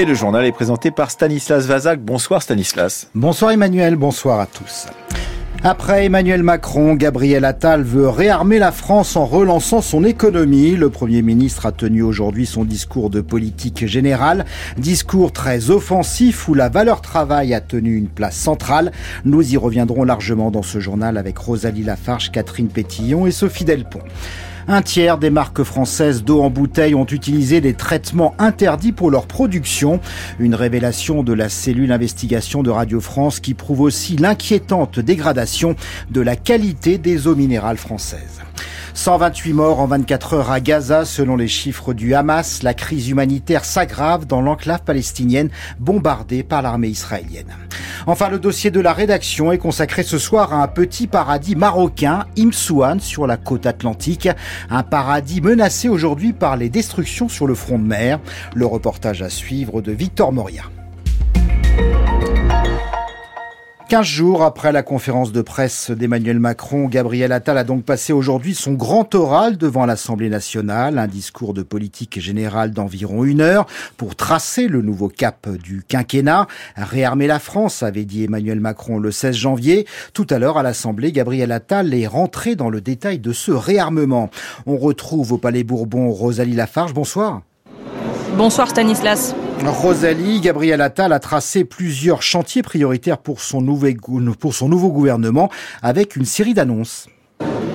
Et le journal est présenté par Stanislas Vazak. Bonsoir Stanislas. Bonsoir Emmanuel, bonsoir à tous. Après Emmanuel Macron, Gabriel Attal veut réarmer la France en relançant son économie. Le Premier ministre a tenu aujourd'hui son discours de politique générale, discours très offensif où la valeur travail a tenu une place centrale. Nous y reviendrons largement dans ce journal avec Rosalie Lafarge, Catherine Pétillon et Sophie Delpont. Un tiers des marques françaises d'eau en bouteille ont utilisé des traitements interdits pour leur production. Une révélation de la cellule investigation de Radio France qui prouve aussi l'inquiétante dégradation de la qualité des eaux minérales françaises. 128 morts en 24 heures à Gaza selon les chiffres du Hamas. La crise humanitaire s'aggrave dans l'enclave palestinienne bombardée par l'armée israélienne. Enfin, le dossier de la rédaction est consacré ce soir à un petit paradis marocain, Imsouane, sur la côte atlantique. Un paradis menacé aujourd'hui par les destructions sur le front de mer. Le reportage à suivre de Victor Moria. 15 jours après la conférence de presse d'Emmanuel Macron, Gabriel Attal a donc passé aujourd'hui son grand oral devant l'Assemblée nationale, un discours de politique générale d'environ une heure pour tracer le nouveau cap du quinquennat. Réarmer la France, avait dit Emmanuel Macron le 16 janvier. Tout à l'heure à l'Assemblée, Gabriel Attal est rentré dans le détail de ce réarmement. On retrouve au Palais Bourbon Rosalie Lafarge. Bonsoir. Bonsoir Stanislas. Rosalie, Gabriel Attal a tracé plusieurs chantiers prioritaires pour son, pour son nouveau gouvernement avec une série d'annonces.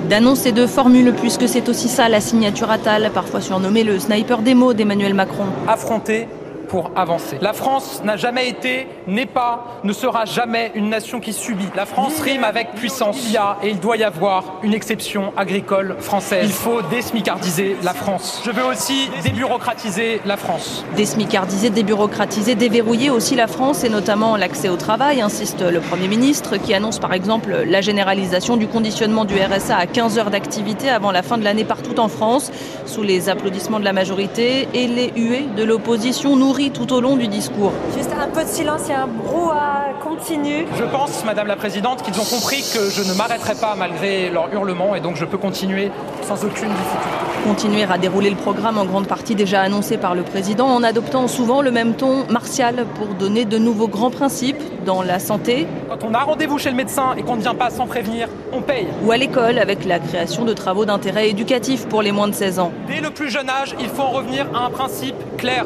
D'annonces et de formules, puisque c'est aussi ça la signature Attal, parfois surnommé le sniper des mots d'Emmanuel Macron. Affronter pour avancer. La France n'a jamais été, n'est pas, ne sera jamais une nation qui subit. La France rime avec puissance. Il y a et il doit y avoir une exception agricole française. Il faut désmicardiser la France. Je veux aussi débureaucratiser la France. Désmicardiser, débureaucratiser, déverrouiller aussi la France et notamment l'accès au travail, insiste le Premier ministre, qui annonce par exemple la généralisation du conditionnement du RSA à 15 heures d'activité avant la fin de l'année partout en France, sous les applaudissements de la majorité et les huées de l'opposition. Tout au long du discours. Juste un peu de silence, il y a un brouhaha continu. Je pense, Madame la Présidente, qu'ils ont compris que je ne m'arrêterai pas malgré leur hurlement et donc je peux continuer sans aucune difficulté. Continuer à dérouler le programme en grande partie déjà annoncé par le Président en adoptant souvent le même ton martial pour donner de nouveaux grands principes dans la santé. Quand on a rendez-vous chez le médecin et qu'on ne vient pas sans prévenir, on paye. Ou à l'école avec la création de travaux d'intérêt éducatif pour les moins de 16 ans. Dès le plus jeune âge, il faut en revenir à un principe clair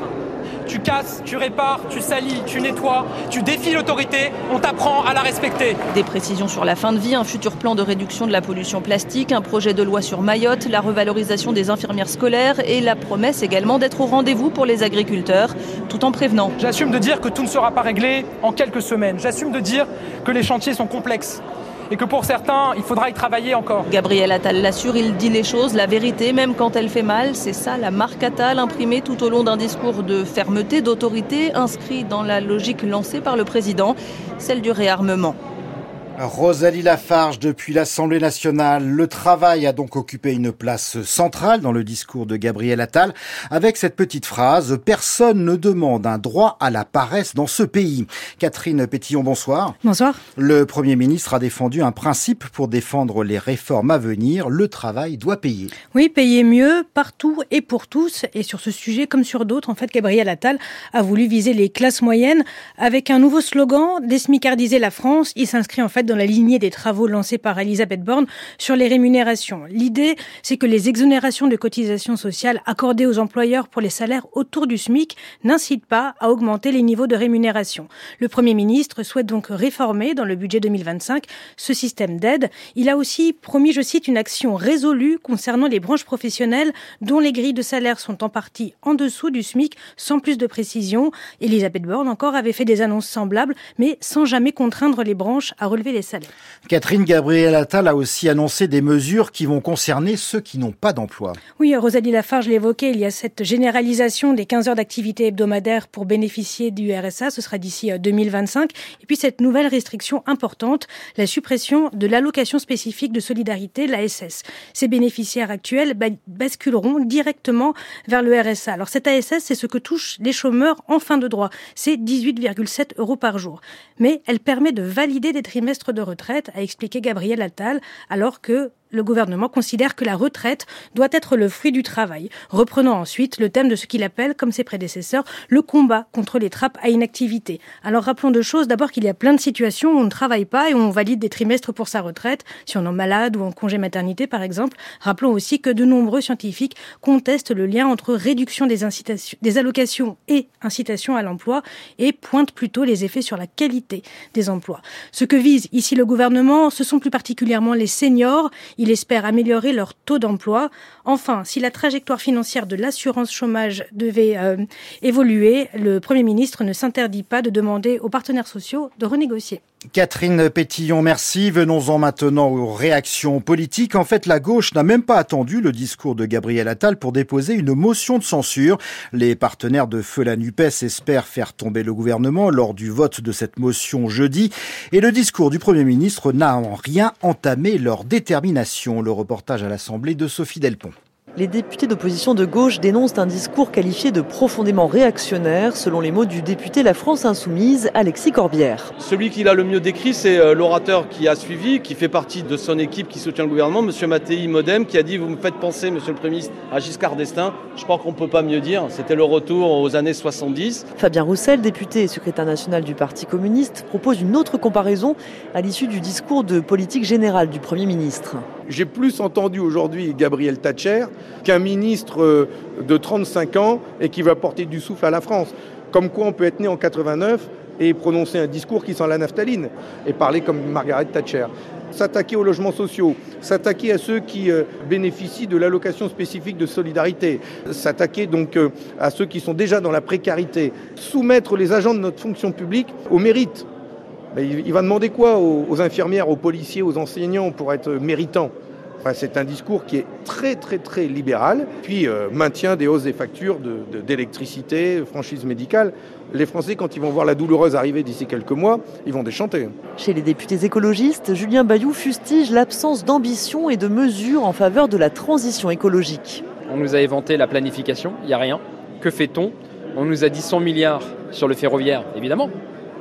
tu casses, tu répares, tu salis, tu nettoies, tu défies l'autorité, on t'apprend à la respecter. Des précisions sur la fin de vie, un futur plan de réduction de la pollution plastique, un projet de loi sur Mayotte, la revalorisation des infirmières scolaires et la promesse également d'être au rendez-vous pour les agriculteurs, tout en prévenant. J'assume de dire que tout ne sera pas réglé en quelques semaines. J'assume de dire que les chantiers sont complexes et que pour certains, il faudra y travailler encore. Gabriel Attal l'assure, il dit les choses, la vérité, même quand elle fait mal. C'est ça la marque Attal imprimée tout au long d'un discours de fermeté, d'autorité, inscrit dans la logique lancée par le président, celle du réarmement. Rosalie Lafarge depuis l'Assemblée nationale. Le travail a donc occupé une place centrale dans le discours de Gabriel Attal avec cette petite phrase Personne ne demande un droit à la paresse dans ce pays. Catherine Pétillon, bonsoir. Bonsoir. Le Premier ministre a défendu un principe pour défendre les réformes à venir. Le travail doit payer. Oui, payer mieux partout et pour tous. Et sur ce sujet, comme sur d'autres, en fait, Gabriel Attal a voulu viser les classes moyennes avec un nouveau slogan, Desmicardiser la France. Il s'inscrit en fait dans la lignée des travaux lancés par Elisabeth Borne sur les rémunérations. L'idée, c'est que les exonérations de cotisations sociales accordées aux employeurs pour les salaires autour du SMIC n'incitent pas à augmenter les niveaux de rémunération. Le Premier ministre souhaite donc réformer dans le budget 2025 ce système d'aide. Il a aussi promis, je cite, une action résolue concernant les branches professionnelles dont les grilles de salaire sont en partie en dessous du SMIC sans plus de précision. Elisabeth Borne encore avait fait des annonces semblables mais sans jamais contraindre les branches à relever les Catherine Gabriel Attal a aussi annoncé des mesures qui vont concerner ceux qui n'ont pas d'emploi. Oui, Rosalie Lafarge l'évoquait, il y a cette généralisation des 15 heures d'activité hebdomadaire pour bénéficier du RSA, ce sera d'ici 2025. Euh, Et puis cette nouvelle restriction importante, la suppression de l'allocation spécifique de solidarité, l'ASS. Ces bénéficiaires actuels basculeront directement vers le RSA. Alors cette ASS, c'est ce que touchent les chômeurs en fin de droit. C'est 18,7 euros par jour. Mais elle permet de valider des trimestres de retraite, a expliqué Gabriel Attal, alors que le gouvernement considère que la retraite doit être le fruit du travail, reprenant ensuite le thème de ce qu'il appelle, comme ses prédécesseurs, le combat contre les trappes à inactivité. Alors rappelons deux choses. D'abord qu'il y a plein de situations où on ne travaille pas et où on valide des trimestres pour sa retraite, si on est malade ou en congé maternité par exemple. Rappelons aussi que de nombreux scientifiques contestent le lien entre réduction des, des allocations et incitation à l'emploi et pointent plutôt les effets sur la qualité des emplois. Ce que vise ici le gouvernement, ce sont plus particulièrement les seniors. Il espère améliorer leur taux d'emploi. Enfin, si la trajectoire financière de l'assurance chômage devait euh, évoluer, le Premier ministre ne s'interdit pas de demander aux partenaires sociaux de renégocier. Catherine Pétillon, merci. Venons-en maintenant aux réactions politiques. En fait, la gauche n'a même pas attendu le discours de Gabriel Attal pour déposer une motion de censure. Les partenaires de Feu la NUPES espèrent faire tomber le gouvernement lors du vote de cette motion jeudi. Et le discours du Premier ministre n'a en rien entamé leur détermination. Le reportage à l'Assemblée de Sophie Delpont. Les députés d'opposition de gauche dénoncent un discours qualifié de profondément réactionnaire, selon les mots du député La France Insoumise, Alexis Corbière. Celui qui l'a le mieux décrit, c'est euh, l'orateur qui a suivi, qui fait partie de son équipe qui soutient le gouvernement, M. Mattei Modem, qui a dit Vous me faites penser, Monsieur le Premier ministre, à Giscard d'Estaing. Je crois qu'on ne peut pas mieux dire. C'était le retour aux années 70. Fabien Roussel, député et secrétaire national du Parti communiste, propose une autre comparaison à l'issue du discours de politique générale du Premier ministre. J'ai plus entendu aujourd'hui Gabriel Thatcher qu'un ministre euh, de 35 ans et qui va porter du souffle à la France. Comme quoi on peut être né en 89 et prononcer un discours qui sent la naphtaline et parler comme Margaret Thatcher. S'attaquer aux logements sociaux, s'attaquer à ceux qui euh, bénéficient de l'allocation spécifique de solidarité, s'attaquer donc euh, à ceux qui sont déjà dans la précarité, soumettre les agents de notre fonction publique au mérite il va demander quoi aux infirmières, aux policiers, aux enseignants pour être méritants? C'est un discours qui est très très très libéral, puis euh, maintien des hausses des factures d'électricité, de, franchise médicale. Les Français, quand ils vont voir la douloureuse arriver d'ici quelques mois, ils vont déchanter. Chez les députés écologistes, Julien Bayou fustige l'absence d'ambition et de mesures en faveur de la transition écologique. On nous a éventé la planification, il n'y a rien. Que fait-on? On nous a dit 100 milliards sur le ferroviaire, évidemment.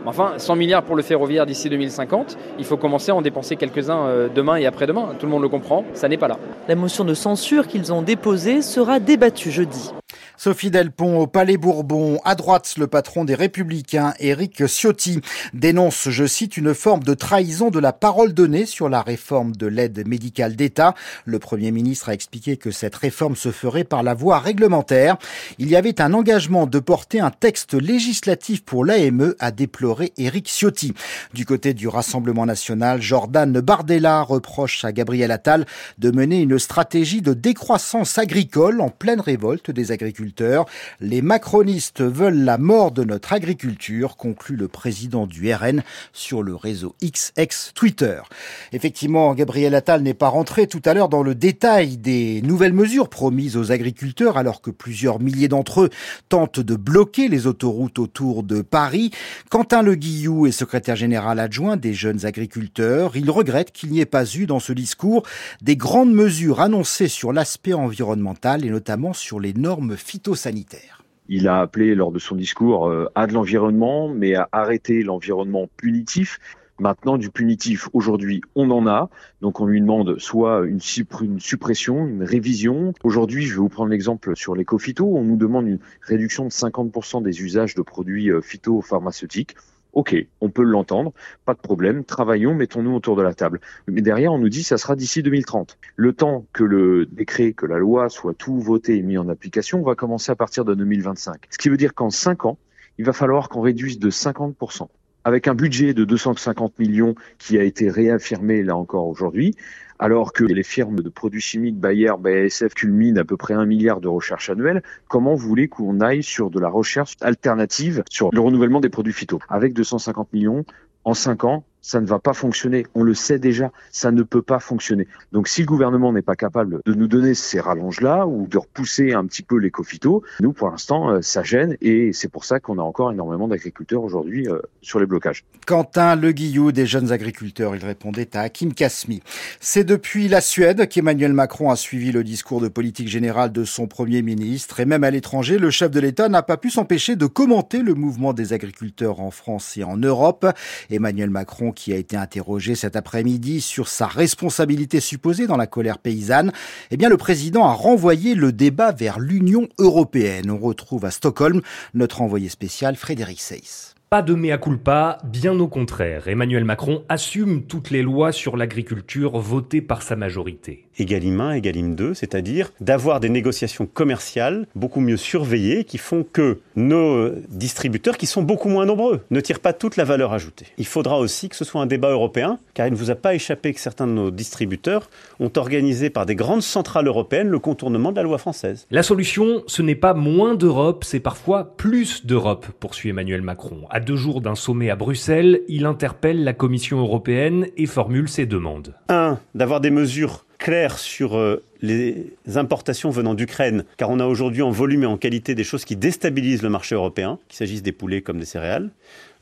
Enfin, 100 milliards pour le ferroviaire d'ici 2050, il faut commencer à en dépenser quelques-uns euh, demain et après-demain. Tout le monde le comprend, ça n'est pas là. La motion de censure qu'ils ont déposée sera débattue jeudi. Sophie Delpont au Palais Bourbon. À droite, le patron des Républicains, Éric Ciotti, dénonce, je cite, une forme de trahison de la parole donnée sur la réforme de l'aide médicale d'État. Le Premier ministre a expliqué que cette réforme se ferait par la voie réglementaire. Il y avait un engagement de porter un texte législatif pour l'AME, a déploré Éric Ciotti. Du côté du Rassemblement national, Jordan Bardella reproche à Gabriel Attal de mener une stratégie de décroissance agricole en pleine révolte des agriculteurs les macronistes veulent la mort de notre agriculture, conclut le président du RN sur le réseau XX Twitter. Effectivement, Gabriel Attal n'est pas rentré tout à l'heure dans le détail des nouvelles mesures promises aux agriculteurs alors que plusieurs milliers d'entre eux tentent de bloquer les autoroutes autour de Paris. Quentin Le Guillou est secrétaire général adjoint des jeunes agriculteurs. Il regrette qu'il n'y ait pas eu dans ce discours des grandes mesures annoncées sur l'aspect environnemental et notamment sur les normes Il a appelé lors de son discours euh, à de l'environnement, mais à arrêter l'environnement punitif. Maintenant, du punitif, aujourd'hui, on en a. Donc, on lui demande soit une, suppression, une révision. Aujourd'hui, je vais vous prendre l'exemple sur l'éco-phyto. On nous demande une réduction de 50% des usages de produits euh, phytopharmaceutiques. Ok, on peut l'entendre, pas de problème, travaillons, mettons-nous autour de la table. Mais derrière, on nous dit ça sera d'ici 2030. Le temps que le décret, que la loi soit tout voté et mis en application, va commencer à partir de 2025. Ce qui veut dire qu'en 5 ans, il va falloir qu'on réduise de 50% avec un budget de 250 millions qui a été réaffirmé là encore aujourd'hui, alors que les firmes de produits chimiques Bayer, BASF culminent à peu près un milliard de recherche annuelle, comment vous voulez qu'on aille sur de la recherche alternative sur le renouvellement des produits phyto? Avec 250 millions, en 5 ans, ça ne va pas fonctionner. On le sait déjà, ça ne peut pas fonctionner. Donc si le gouvernement n'est pas capable de nous donner ces rallonges-là ou de repousser un petit peu l'éco-phyto, nous pour l'instant euh, ça gêne et c'est pour ça qu'on a encore énormément d'agriculteurs aujourd'hui euh, sur les blocages. Quentin Le Guillou des jeunes agriculteurs, il répondait à Hakim Kasmi. C'est depuis la Suède qu'Emmanuel Macron a suivi le discours de politique générale de son premier ministre et même à l'étranger, le chef de l'État n'a pas pu s'empêcher de commenter le mouvement des agriculteurs en France et en Europe. Emmanuel Macron Qui a été interrogé cet après-midi sur sa responsabilité supposée dans la colère paysanne, eh bien le président a renvoyé le débat vers l'Union européenne. On retrouve à Stockholm notre envoyé spécial Frédéric Seyss. Pas de mea culpa, bien au contraire. Emmanuel Macron assume toutes les lois sur l'agriculture votées par sa majorité. Egalim 1, Egalim 2, c'est-à-dire d'avoir des négociations commerciales beaucoup mieux surveillées qui font que nos distributeurs, qui sont beaucoup moins nombreux, ne tirent pas toute la valeur ajoutée. Il faudra aussi que ce soit un débat européen, car il ne vous a pas échappé que certains de nos distributeurs ont organisé par des grandes centrales européennes le contournement de la loi française. La solution, ce n'est pas moins d'Europe, c'est parfois plus d'Europe, poursuit Emmanuel Macron. À deux jours d'un sommet à Bruxelles, il interpelle la Commission européenne et formule ses demandes. 1. D'avoir des mesures claires sur euh, les importations venant d'Ukraine, car on a aujourd'hui en volume et en qualité des choses qui déstabilisent le marché européen, qu'il s'agisse des poulets comme des céréales.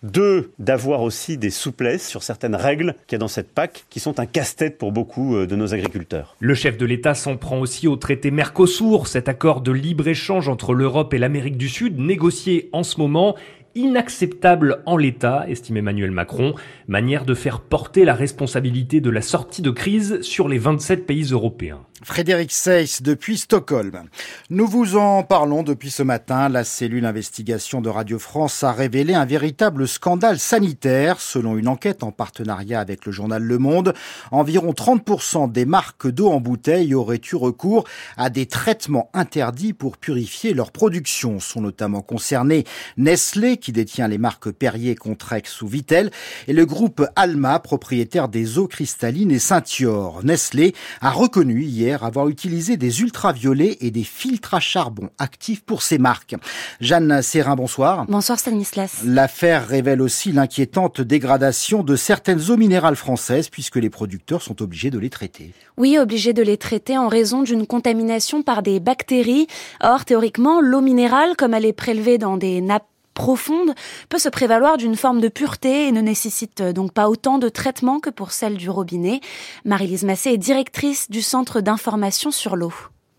Deux, d'avoir aussi des souplesses sur certaines règles qu'il y a dans cette PAC, qui sont un casse-tête pour beaucoup euh, de nos agriculteurs. Le chef de l'État s'en prend aussi au traité Mercosur, cet accord de libre-échange entre l'Europe et l'Amérique du Sud, négocié en ce moment inacceptable en l'état, estime Emmanuel Macron, manière de faire porter la responsabilité de la sortie de crise sur les 27 pays européens. Frédéric Seyss depuis Stockholm. Nous vous en parlons depuis ce matin. La cellule investigation de Radio France a révélé un véritable scandale sanitaire. Selon une enquête en partenariat avec le journal Le Monde, environ 30% des marques d'eau en bouteille auraient eu recours à des traitements interdits pour purifier leur production. Sont notamment concernés Nestlé, qui détient les marques Perrier, Contrex ou Vitel, et le groupe Alma, propriétaire des eaux cristallines et Saint-Yor. Nestlé a reconnu hier avoir utilisé des ultraviolets et des filtres à charbon actifs pour ses marques. Jeanne Serrin, bonsoir. Bonsoir Stanislas. L'affaire révèle aussi l'inquiétante dégradation de certaines eaux minérales françaises puisque les producteurs sont obligés de les traiter. Oui, obligés de les traiter en raison d'une contamination par des bactéries. Or, théoriquement, l'eau minérale, comme elle est prélevée dans des nappes profonde peut se prévaloir d'une forme de pureté et ne nécessite donc pas autant de traitement que pour celle du robinet. Marie-Lise Massé est directrice du Centre d'information sur l'eau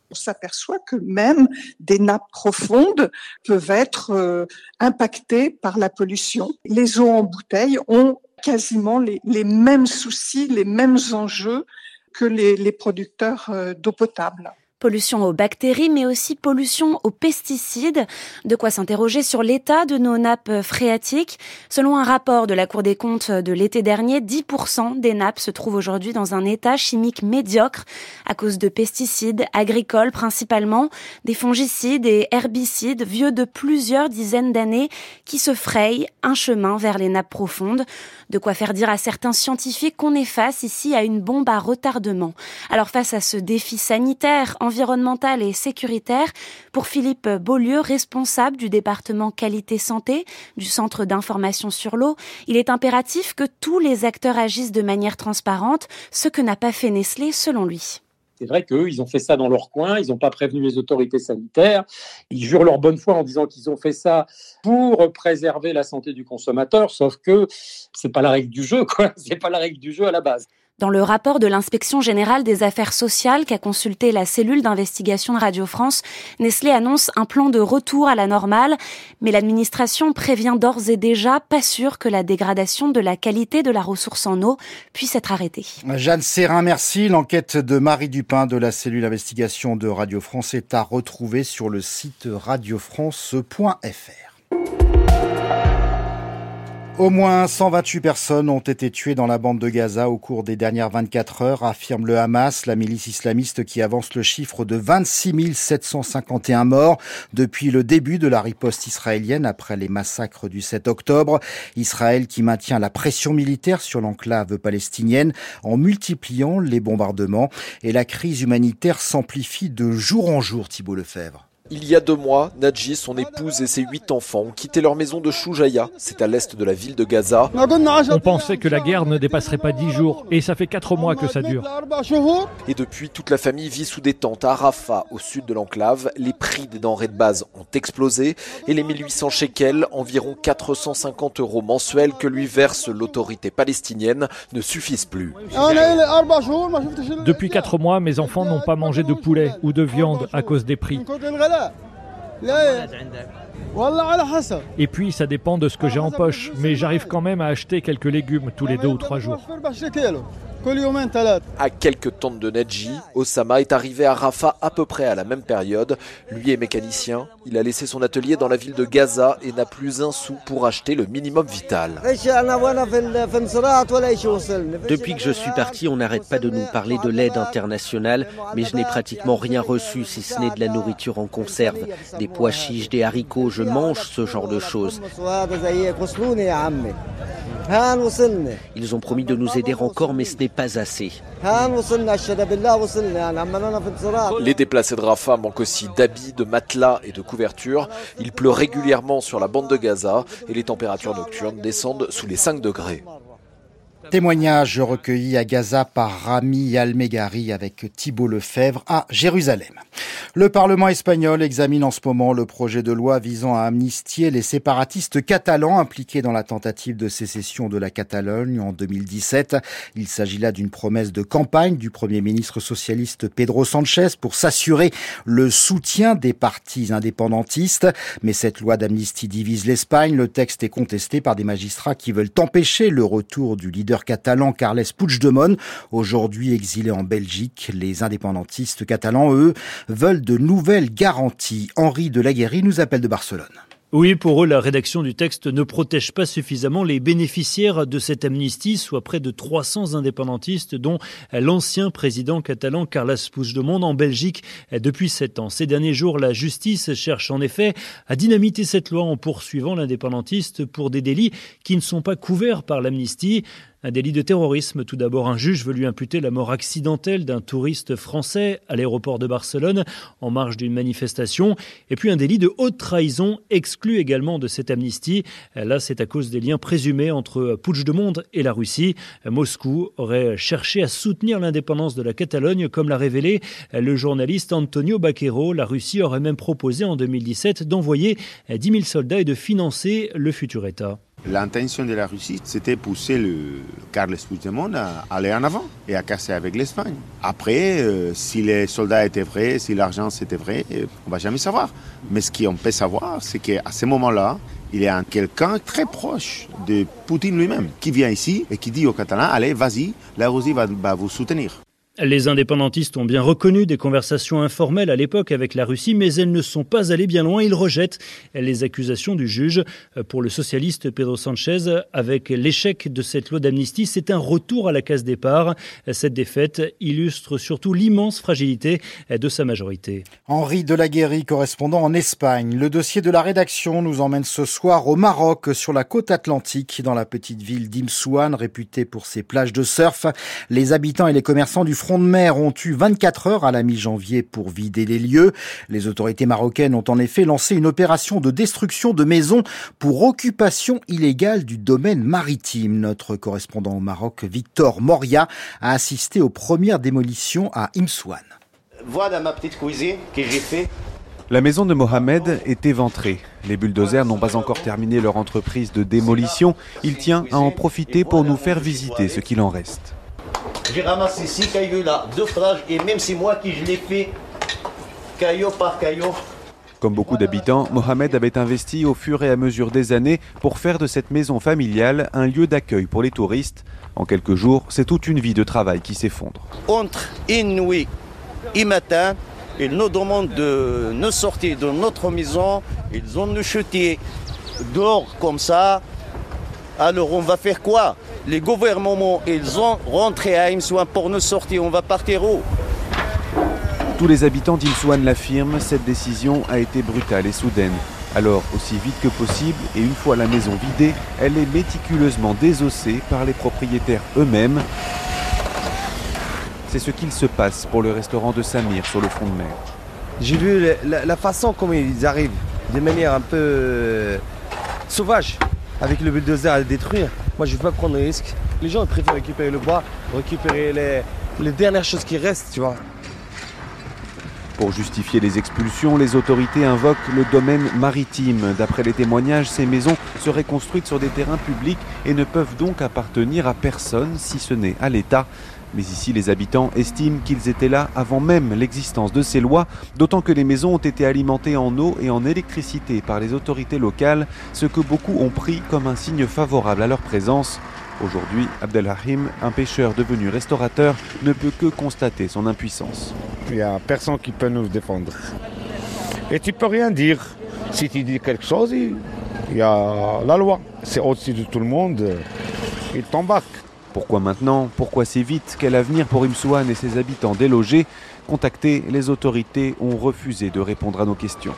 on s'aperçoit que même des nappes profondes peuvent être euh, impactées par la pollution. Les eaux en bouteille ont quasiment les, mêmes soucis, les mêmes enjeux que les, les producteurs euh, d'eau potable. Pollution aux bactéries, mais aussi pollution aux pesticides. De quoi s'interroger sur l'état de nos nappes phréatiques. Selon un rapport de la Cour des comptes de l'été dernier, 10% des nappes se trouvent aujourd'hui dans un état chimique médiocre à cause de pesticides agricoles principalement, des fongicides et herbicides vieux de plusieurs dizaines d'années qui se frayent un chemin vers les nappes profondes. De quoi faire dire à certains scientifiques qu'on est face ici à une bombe à retardement. Alors face à ce défi sanitaire, environnementale et sécuritaire pour Philippe Beaulieu, responsable du département qualité santé du Centre d'information sur l'eau. Il est impératif que tous les acteurs agissent de manière transparente, ce que n'a pas fait Nestlé selon lui. C'est vrai qu'eux, ils ont fait ça dans leur coin, ils n'ont pas prévenu les autorités sanitaires, ils jurent leur bonne foi en disant qu'ils ont fait ça pour préserver la santé du consommateur, sauf que c'est pas la règle du jeu, quoi. C'est pas la règle du jeu à la base. Dans le rapport de l'inspection générale des affaires sociales qu'a consulté la cellule d'investigation de Radio France, Nestlé annonce un plan de retour à la normale, mais l'administration prévient d'ores et déjà pas sûr que la dégradation de la qualité de la ressource en eau puisse être arrêtée. Jeanne Serrin, merci. L'enquête de Marie Dupin de la cellule d'investigation de Radio France est à retrouver sur le site radiofrance.fr. Au moins 128 personnes ont été tuées dans la bande de Gaza au cours des dernières 24 heures, affirme le Hamas, la milice islamiste qui avance le chiffre de 26 751 morts depuis le début de la riposte israélienne après les massacres du 7 octobre. Israël qui maintient la pression militaire sur l'enclave palestinienne en multipliant les bombardements et la crise humanitaire s'amplifie de jour en jour, Thibault Lefebvre. Il y a deux mois, Nadji, son épouse et ses huit enfants ont quitté leur maison de Choujaya, c'est à l'est de la ville de Gaza. On pensait que la guerre ne dépasserait pas dix jours, et ça fait quatre mois que ça dure. Et depuis, toute la famille vit sous des tentes à Rafah, au sud de l'enclave. Les prix des denrées de base ont explosé, et les 1800 shekels, environ 450 euros mensuels que lui verse l'autorité palestinienne, ne suffisent plus. Depuis quatre mois, mes enfants n'ont pas mangé de poulet ou de viande à cause des prix. Et puis, ça dépend de ce que j'ai en poche, mais j'arrive quand même à acheter quelques légumes tous les deux ou trois jours. À quelques tonnes de Nedji, Osama est arrivé à Rafah à peu près à la même période. Lui est mécanicien. Il a laissé son atelier dans la ville de Gaza et n'a plus un sou pour acheter le minimum vital. Depuis que je suis parti, on n'arrête pas de nous parler de l'aide internationale, mais je n'ai pratiquement rien reçu si ce n'est de la nourriture en conserve, des pois chiches, des haricots. Je mange ce genre de choses. Ils ont promis de nous aider encore, mais ce n'est pas assez. Les déplacés de Rafah manquent aussi d'habits, de matelas et de couvertures. Il pleut régulièrement sur la bande de Gaza et les températures nocturnes descendent sous les 5 degrés. Témoignage recueilli à Gaza par Rami Almegari avec Thibault Lefebvre à Jérusalem. Le Parlement espagnol examine en ce moment le projet de loi visant à amnistier les séparatistes catalans impliqués dans la tentative de sécession de la Catalogne en 2017. Il s'agit là d'une promesse de campagne du Premier ministre socialiste Pedro Sanchez pour s'assurer le soutien des partis indépendantistes. Mais cette loi d'amnistie divise l'Espagne. Le texte est contesté par des magistrats qui veulent empêcher le retour du leader catalan Carles Puigdemont, aujourd'hui exilé en Belgique. Les indépendantistes catalans, eux, veulent de nouvelles garanties. Henri de nous appelle de Barcelone. Oui, pour eux, la rédaction du texte ne protège pas suffisamment les bénéficiaires de cette amnistie, soit près de 300 indépendantistes, dont l'ancien président catalan Carles Puigdemont en Belgique depuis sept ans. Ces derniers jours, la justice cherche en effet à dynamiter cette loi en poursuivant l'indépendantiste pour des délits qui ne sont pas couverts par l'amnistie. Un délit de terrorisme. Tout d'abord, un juge veut lui imputer la mort accidentelle d'un touriste français à l'aéroport de Barcelone en marge d'une manifestation. Et puis un délit de haute trahison exclu également de cette amnistie. Là, c'est à cause des liens présumés entre Puigdemont et la Russie. Moscou aurait cherché à soutenir l'indépendance de la Catalogne, comme l'a révélé le journaliste Antonio Baquero. La Russie aurait même proposé en 2017 d'envoyer 10 000 soldats et de financer le futur État. L'intention de la Russie, c'était pousser le Carles Puigdemont à aller en avant et à casser avec l'Espagne. Après, euh, si les soldats étaient vrais, si l'argent c'était vrai, on va jamais savoir. Mais ce qu'on peut savoir, c'est qu'à ce moment-là, il y a quelqu'un très proche de Poutine lui-même qui vient ici et qui dit aux Catalans, allez, vas-y, la Russie va vous soutenir. Les indépendantistes ont bien reconnu des conversations informelles à l'époque avec la Russie, mais elles ne sont pas allées bien loin. Ils rejettent les accusations du juge. Pour le socialiste Pedro Sanchez, avec l'échec de cette loi d'amnistie, c'est un retour à la case départ. Cette défaite illustre surtout l'immense fragilité de sa majorité. Henri Delaguerri, correspondant en Espagne. Le dossier de la rédaction nous emmène ce soir au Maroc, sur la côte atlantique, dans la petite ville d'Imsouane, réputée pour ses plages de surf. Les habitants et les commerçants du front de mer ont eu 24 heures à la mi-janvier pour vider les lieux. Les autorités marocaines ont en effet lancé une opération de destruction de maisons pour occupation illégale du domaine maritime. Notre correspondant au Maroc, Victor Moria, a assisté aux premières démolitions à Imsouane. Voilà ma petite cuisine que j'ai fait. La maison de Mohamed est éventrée. Les bulldozers n'ont pas encore terminé leur entreprise de démolition. Il tient à en profiter pour nous faire visiter ce qu'il en reste. J'ai ramassé six cailloux là, deux frages, et même c'est moi qui je l'ai fait caillot par caillot. Comme beaucoup d'habitants, Mohamed avait investi au fur et à mesure des années pour faire de cette maison familiale un lieu d'accueil pour les touristes. En quelques jours, c'est toute une vie de travail qui s'effondre. Entre une nuit et matin, ils nous demandent de nous sortir de notre maison. Ils ont nous jeté dehors comme ça. Alors on va faire quoi? Les gouvernements, ils ont rentré à Imsouane pour nous sortir. On va partir où? Tous les habitants d'Imsouane l'affirment, cette décision a été brutale et soudaine. Alors, aussi vite que possible, et une fois la maison vidée, elle est méticuleusement désossée par les propriétaires eux-mêmes. C'est ce qu'il se passe pour le restaurant de Samir sur le front de mer. J'ai vu la, la, façon comme ils arrivent, de manière un peu euh, sauvage, avec le bulldozer à le détruire. Moi, je ne veux pas prendre de risque. Les gens préfèrent récupérer le bois, récupérer les, les dernières choses qui restent, tu vois. Pour justifier les expulsions, les autorités invoquent le domaine maritime. D'après les témoignages, ces maisons seraient construites sur des terrains publics et ne peuvent donc appartenir à personne si ce n'est à l'État. Mais ici, les habitants estiment qu'ils étaient là avant même l'existence de ces lois, d'autant que les maisons ont été alimentées en eau et en électricité par les autorités locales, ce que beaucoup ont pris comme un signe favorable à leur présence. Aujourd'hui, Abdelrahim, un pêcheur devenu restaurateur, ne peut que constater son impuissance. Il n'y a personne qui peut nous défendre. Et tu peux rien dire. Si tu dis quelque chose, il y a la loi. C'est au-dessus de tout le monde. Il t'embarque. Pourquoi maintenant? Pourquoi si vite? Quel avenir pour Imsouane et ses habitants délogés? Contactés, les autorités ont refusé de répondre à nos questions.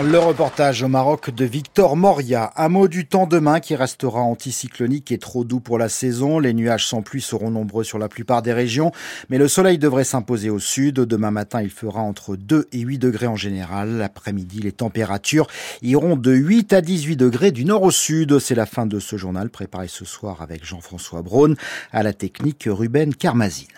Le reportage au Maroc de Victor Moria. Un mot du temps demain qui restera anticyclonique et trop doux pour la saison. Les nuages sans pluie seront nombreux sur la plupart des régions, mais le soleil devrait s'imposer au sud. Demain matin, il fera entre 2 et 8 degrés en général. L'après-midi, les températures iront de 8 à 18 degrés du nord au sud. C'est la fin de ce journal préparé ce soir avec Jean-François Braun à la technique Ruben Carmazine.